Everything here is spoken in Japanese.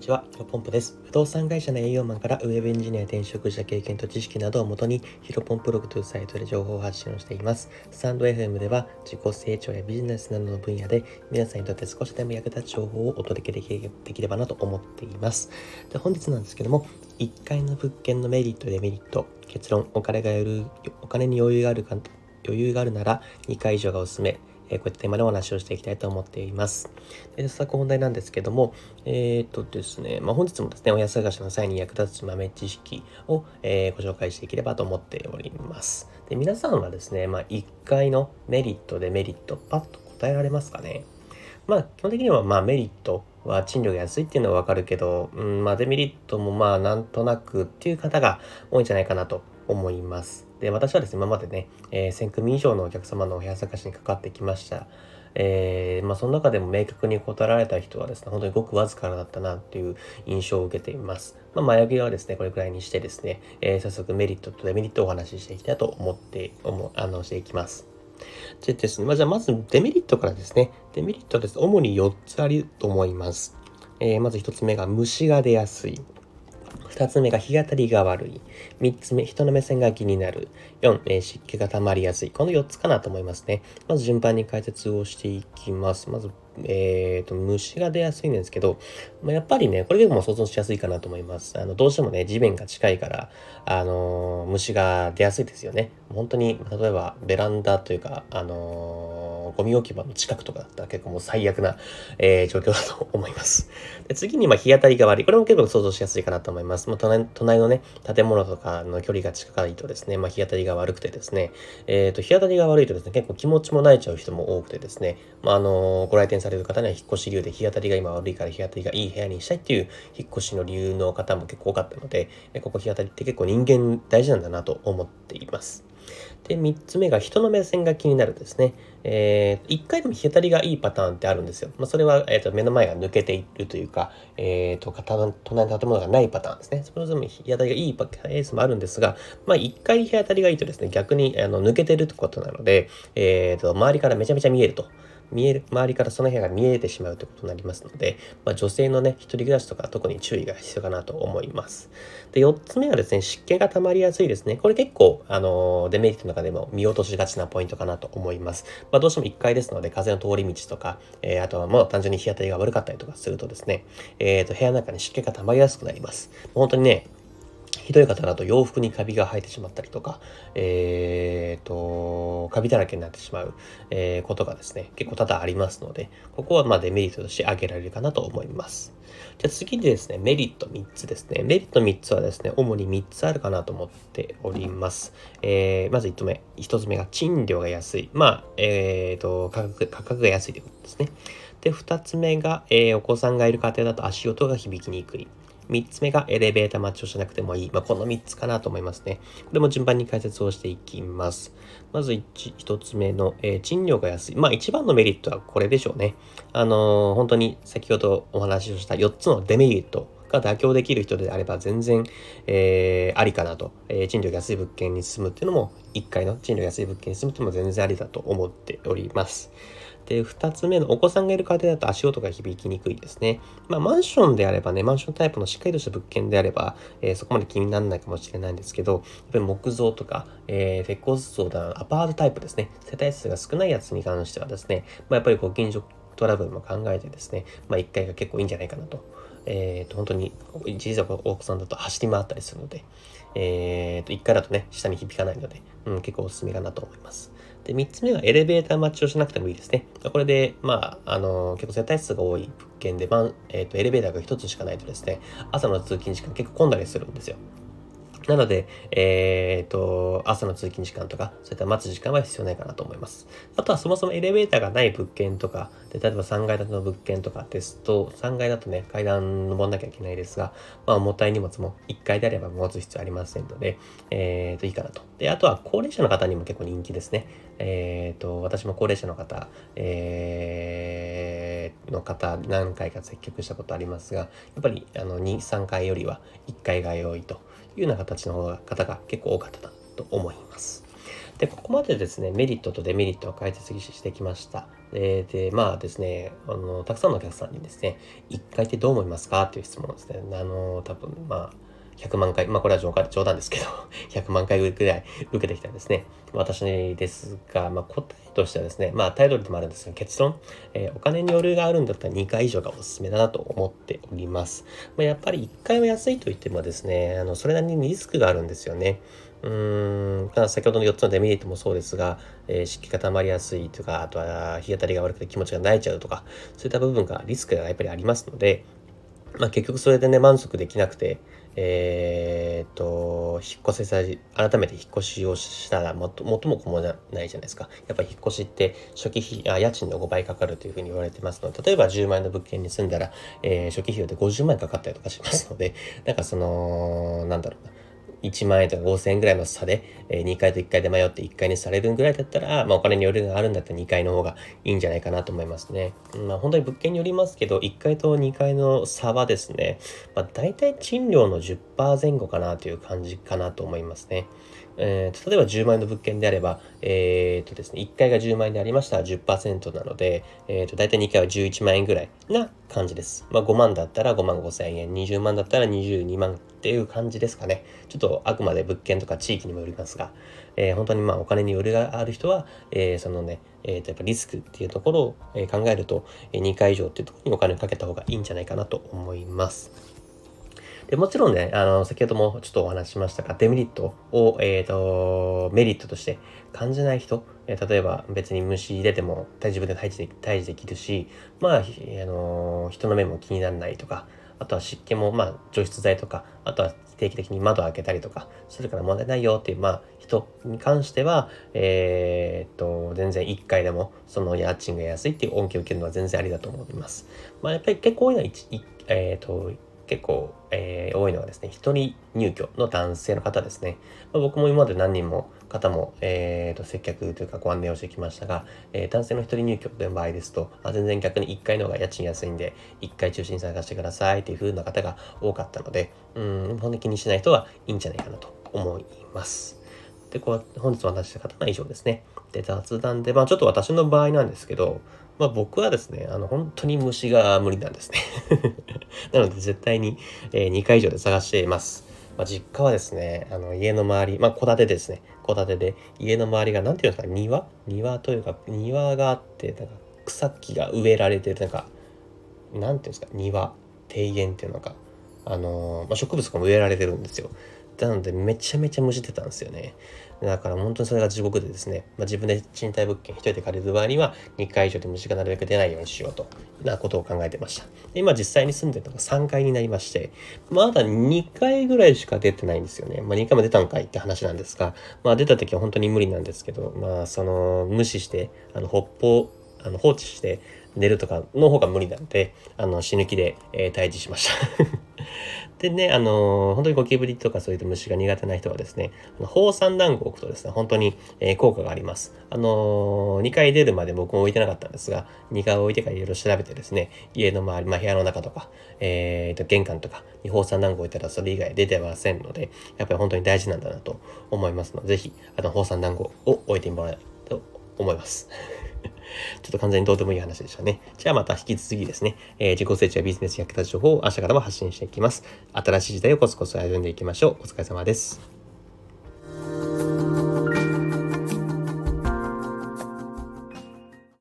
にちは、ヒロポンプです。不動産会社の営業マンからウェブエンジニア転職した経験と知識などをもとに、ヒロポンプログというサイトで情報発信をしています。スタンド FM では自己成長やビジネスなどの分野で皆さんにとって少しでも役立つ情報をお届けできできればなと思っています。で本日なんですけども、1階の物件のメリット、デメリット、結論、お金がよるお金に余裕があるか余裕があるなら2回以上がおすすめ。えこういったテーマでお話をしていきたいと思っています。で早速本題なんですけども、えー、っとですね、まあ、本日もですね、親探しの際に役立つ豆知識を、えー、ご紹介していければと思っております。で皆さんはですね、まあ、1回のメリット、デメリット、パッと答えられますかね？まあ、基本的にはまあメリットは賃料が安いっていうのはわかるけど、うん、まあデメリットもまあなんとなくっていう方が多いんじゃないかなと思います。で、私はですね、今までね、えー、1000組以上のお客様のお部屋探しにかかってきました。えー、まあ、その中でも明確に答えられた人はですね、本当にごくわずかだったなっていう印象を受けています。まあ、前置きはですね、これくらいにしてですね、えー、早速メリットとデメリットをお話ししていきたいと思って、思あの、していきます。でですね、まあ、じゃあまずデメリットからですね。デメリットはです、主に4つあると思います。えー、まず1つ目が虫が出やすい。2つ目が日当たりが悪い。3つ目、人の目線が気になる。4、えー、湿気が溜まりやすい。この4つかなと思いますね。まず順番に解説をしていきます。まず、えっ、ー、と、虫が出やすいんですけど、まあ、やっぱりね、これでも想像しやすいかなと思います。あの、どうしてもね、地面が近いから、あのー、虫が出やすいですよね。本当に、例えば、ベランダというか、あのー、ゴミ置き場の近くとかだったら結構もう最悪な、えー、状況だと思います。で次に、ま、日当たりが悪い。これも結構想像しやすいかなと思います。まあ、隣のね、建物とかの距離が近いとですね、まあ、日当たりが悪くてですね、えっ、と、日当たりが悪いとですね、結構気持ちも慣れちゃう人も多くてですね、まあ、あのご来店される方には引っ越し理由で日当たりが今悪いから日当たりがいい部屋にしたいっていう引っ越しの理由の方も結構多かったので、ここ日当たりって結構人間大事なんだなと思っています。で、3つ目が人の目線が気になるですね。えー、1回でも日当たりがいいパターンってあるんですよ。まあ、それは、えーと、目の前が抜けているというか、えーと、隣の建物がないパターンですね。それぞれ日当たりがいいケースもあるんですが、まあ、1回日当たりがいいとですね、逆にあの抜けてるってことなので、えーと周りからめちゃめちゃ見えると。見える、周りからその部屋が見えてしまうということになりますので、まあ、女性のね、一人暮らしとか特に注意が必要かなと思います。で、4つ目はですね、湿気が溜まりやすいですね。これ結構、あの、デメリットの中でも見落としがちなポイントかなと思います。まあ、どうしても1階ですので、風の通り道とか、えー、あとはもう単純に日当たりが悪かったりとかするとですね、え、ー、と、部屋の中に湿気が溜まりやすくなります。本当にね、ひどい方だと洋服にカビが生えてしまったりとか、えー、と、カビだらけになってしまう、えー、ことがですね、結構多々ありますので、ここはまデメリットとして挙げられるかなと思います。じゃあ次にですね、メリット3つですね。メリット3つはですね、主に3つあるかなと思っております。えー、まず1つ目。1つ目が賃料が安い。まあ、えー、と、価格、価格が安いということですね。で、2つ目が、えー、お子さんがいる家庭だと足音が響きにくい。3つ目がエレベーター待ちをしなくてもいい。まあ、この3つかなと思いますね。これも順番に解説をしていきます。まず 1, 1つ目の、えー、賃料が安い。まあ一番のメリットはこれでしょうね。あのー、本当に先ほどお話をした4つのデメリットが妥協できる人であれば全然、えー、ありかなと、えー、賃料安い物件に住むっていうのも1階の賃料安い物件に住むっていうのも全然ありだと思っております。で、2つ目のお子さんがいる家庭だと足音が響きにくいですね。まあ、マンションであればね、マンションタイプのしっかりとした物件であれば、えー、そこまで気にならないかもしれないんですけど、やっぱり木造とか、えー、鉄骨造だ、アパートタイプですね。世帯数が少ないやつに関してはですね、まあ、やっぱりご近所トラブルも考えてですね、まあ、1回が結構いいんじゃないかなと。えっ、ー、と、本当に、小さなお子さんだと走り回ったりするので、えっ、ー、と、1回だとね、下に響かないので、うん、結構おすすめかなと思います。で、3つ目はエレベーター待ちをしなくてもいいですね。これで、まあ、あの、結構世帯数が多い物件で、まあ、えっ、ー、と、エレベーターが1つしかないとですね、朝の通勤時間結構混んだりするんですよ。なので、えっ、ー、と、朝の通勤時間とか、そういった待つ時間は必要ないかなと思います。あとはそもそもエレベーターがない物件とか、で例えば3階建ての物件とかですと、3階だとね、階段登んなきゃいけないですが、まあ、重たい荷物も1階であれば持つ必要ありませんので、えっ、ー、と、いいかなと。で、あとは高齢者の方にも結構人気ですね。えっ、ー、と、私も高齢者の方、えー、の方、何回か接客したことありますが、やっぱり、あの、2、3回よりは1回が良いというような形の方が結構多かったなと思います。で、ここまでですね、メリットとデメリットを解説してきました。で、でまあですね、あの、たくさんのお客さんにですね、1回ってどう思いますか？という質問ですね。あの、多分、まあ、100万回、まあこれは冗談ですけど、100万回ぐらい受けてきたんですね。私ですが、まあ答えとしてはですね、まあタイトルでもあるんですが、結論、えー、お金に余裕があるんだったら2回以上がおすすめだなと思っております。まあ、やっぱり1回は安いと言ってもですね、あの、それなりにリスクがあるんですよね。うーん、先ほどの4つのデメリットもそうですが、えー、湿気が溜まりやすいとか、あとは日当たりが悪くて気持ちが泣いちゃうとか、そういった部分がリスクがやっぱりありますので、まあ、結局それでね、満足できなくて、えー、っと、引っ越せさ、改めて引っ越しをしたらもっと、もっともこもないじゃないですか。やっぱ引っ越しって初期費、あ家賃の5倍かかるというふうに言われてますので、例えば10万円の物件に住んだら、えー、初期費用で50万円かかったりとかしますので、なんかその、なんだろうな。1万円とか5000円ぐらいの差で、え、2回と1回で迷って1階にされるぐらいだったら、まあ、お金に余裕があるんだったら2階の方がいいんじゃないかなと思いますね。まあ、本当に物件によりますけど、1階と2階の差はですね、まあ、大体賃料の10%前後かなという感じかなと思いますね。えー、例えば10万円の物件であれば、えー、とですね、1階が10万円でありましたら10%なので、えー、と大体2階は11万円ぐらいな感じです。まあ、5万だったら5万5千円、20万だったら22万っていう感じですかね。ちょっとあくまで物件とか地域にもよりますが、えー、本当にまあお金に余裕がある人は、えー、そのね、えー、とやっぱリスクっていうところを考えると、2回以上っていうところにお金をかけた方がいいんじゃないかなと思います。で、もちろんね、あの、先ほどもちょっとお話ししましたが、デメリットを、えっ、ー、と、メリットとして感じない人、えー、例えば別に虫出ても自分で退治で退治できるし、まあ、あの人の目も気にならないとか、あとは湿気も、まあ、除湿剤とか、あとは定期的に窓を開けたりとかするから問題ないよっていう、まあ、人に関しては、えー、っと、全然1回でも、その家賃が安いっていう恩恵を受けるのは全然ありだと思います。まあ、やっぱり結構多いのは、えー、っと、結構、えー、多いのはですね、一人入居の男性の方ですね。まあ、僕も今まで何人も方も、えーと、接客というかご案内をしてきましたが、えー、男性の一人入居の場合ですと、あ全然逆に1階の方が家賃安いんで、1階中心に探してくださいっていう風な方が多かったので、うん、本当に気にしない人はいいんじゃないかなと思います。で、こう、本日お話した方は以上ですね。で、雑談で、まあちょっと私の場合なんですけど、まあ僕はですね、あの、本当に虫が無理なんですね。なので絶対に、え、2回以上で探しています。まあ、実家はですね、あの家の周り、まあ戸建てですね、戸建てで家の周りが何て言うんですか、庭？庭というか庭があって、なんか草木が植えられてる、なんか、何て言うんですか、庭、庭園っていうのか、あのー、まあ、植物が植えられてるんですよ。なのでめちゃめちゃ虫出たんですよね。だから本当にそれが地獄でですね、まあ、自分で賃貸物件一人で借りる場合には2回以上で虫がなるべく出ないようにしようとなことを考えてました。で今実際に住んでるのが3階になりまして、まだ2回ぐらいしか出てないんですよね。まあ2回も出たんかいって話なんですが、まあ出た時は本当に無理なんですけど、まあその無視して、あの北方、あの放置して寝るとかの方が無理なんで、あの死ぬ気で、えー、退治しました でね、あのー、本当にゴキブリとかそういった虫が苦手な人はですね、放散団子を置くとですね、本当に、えー、効果があります。あのー、2階出るまで僕も置いてなかったんですが、2階を置いてからいろいろ調べてですね、家の周り、まあ、部屋の中とか、えー、と玄関とかに放散団子置いたらそれ以外出てませんので、やっぱり本当に大事なんだなと思いますので、ぜひ、あの、放散団子を置いてもらえると思います。ちょっと完全にどうでもいい話でしたね。じゃあまた引き続きですね、えー、自己成長やビジネス役立つ情報を明日からも発信していきます。新しい時代をコツコツ歩んでいきましょう。お疲れ様です。